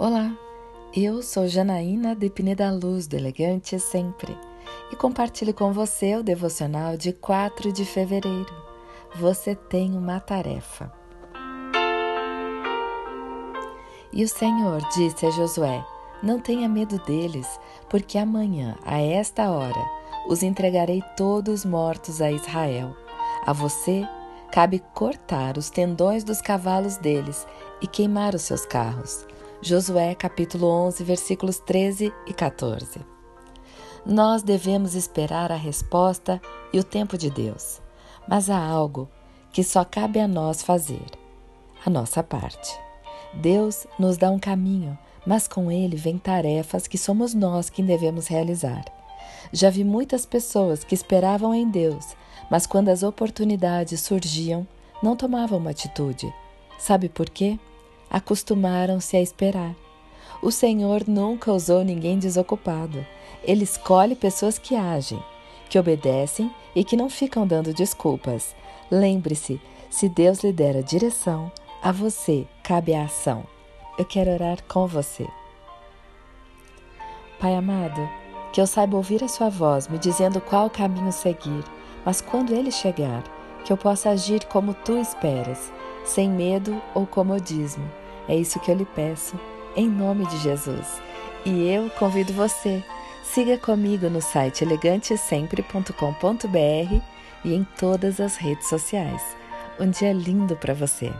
Olá, eu sou Janaína de Pineda Luz do Elegante Sempre e compartilho com você o devocional de 4 de fevereiro. Você tem uma tarefa. E o Senhor disse a Josué: Não tenha medo deles, porque amanhã, a esta hora, os entregarei todos mortos a Israel. A você cabe cortar os tendões dos cavalos deles e queimar os seus carros. Josué capítulo 11, versículos 13 e 14. Nós devemos esperar a resposta e o tempo de Deus, mas há algo que só cabe a nós fazer, a nossa parte. Deus nos dá um caminho, mas com ele vem tarefas que somos nós quem devemos realizar. Já vi muitas pessoas que esperavam em Deus, mas quando as oportunidades surgiam, não tomavam uma atitude. Sabe por quê? Acostumaram-se a esperar. O Senhor nunca usou ninguém desocupado. Ele escolhe pessoas que agem, que obedecem e que não ficam dando desculpas. Lembre-se: se Deus lhe der a direção, a você cabe a ação. Eu quero orar com você. Pai amado, que eu saiba ouvir a Sua voz me dizendo qual caminho seguir, mas quando ele chegar, que eu possa agir como tu esperas sem medo ou comodismo. É isso que eu lhe peço, em nome de Jesus. E eu convido você, siga comigo no site elegantesempre.com.br e em todas as redes sociais. Um dia lindo para você!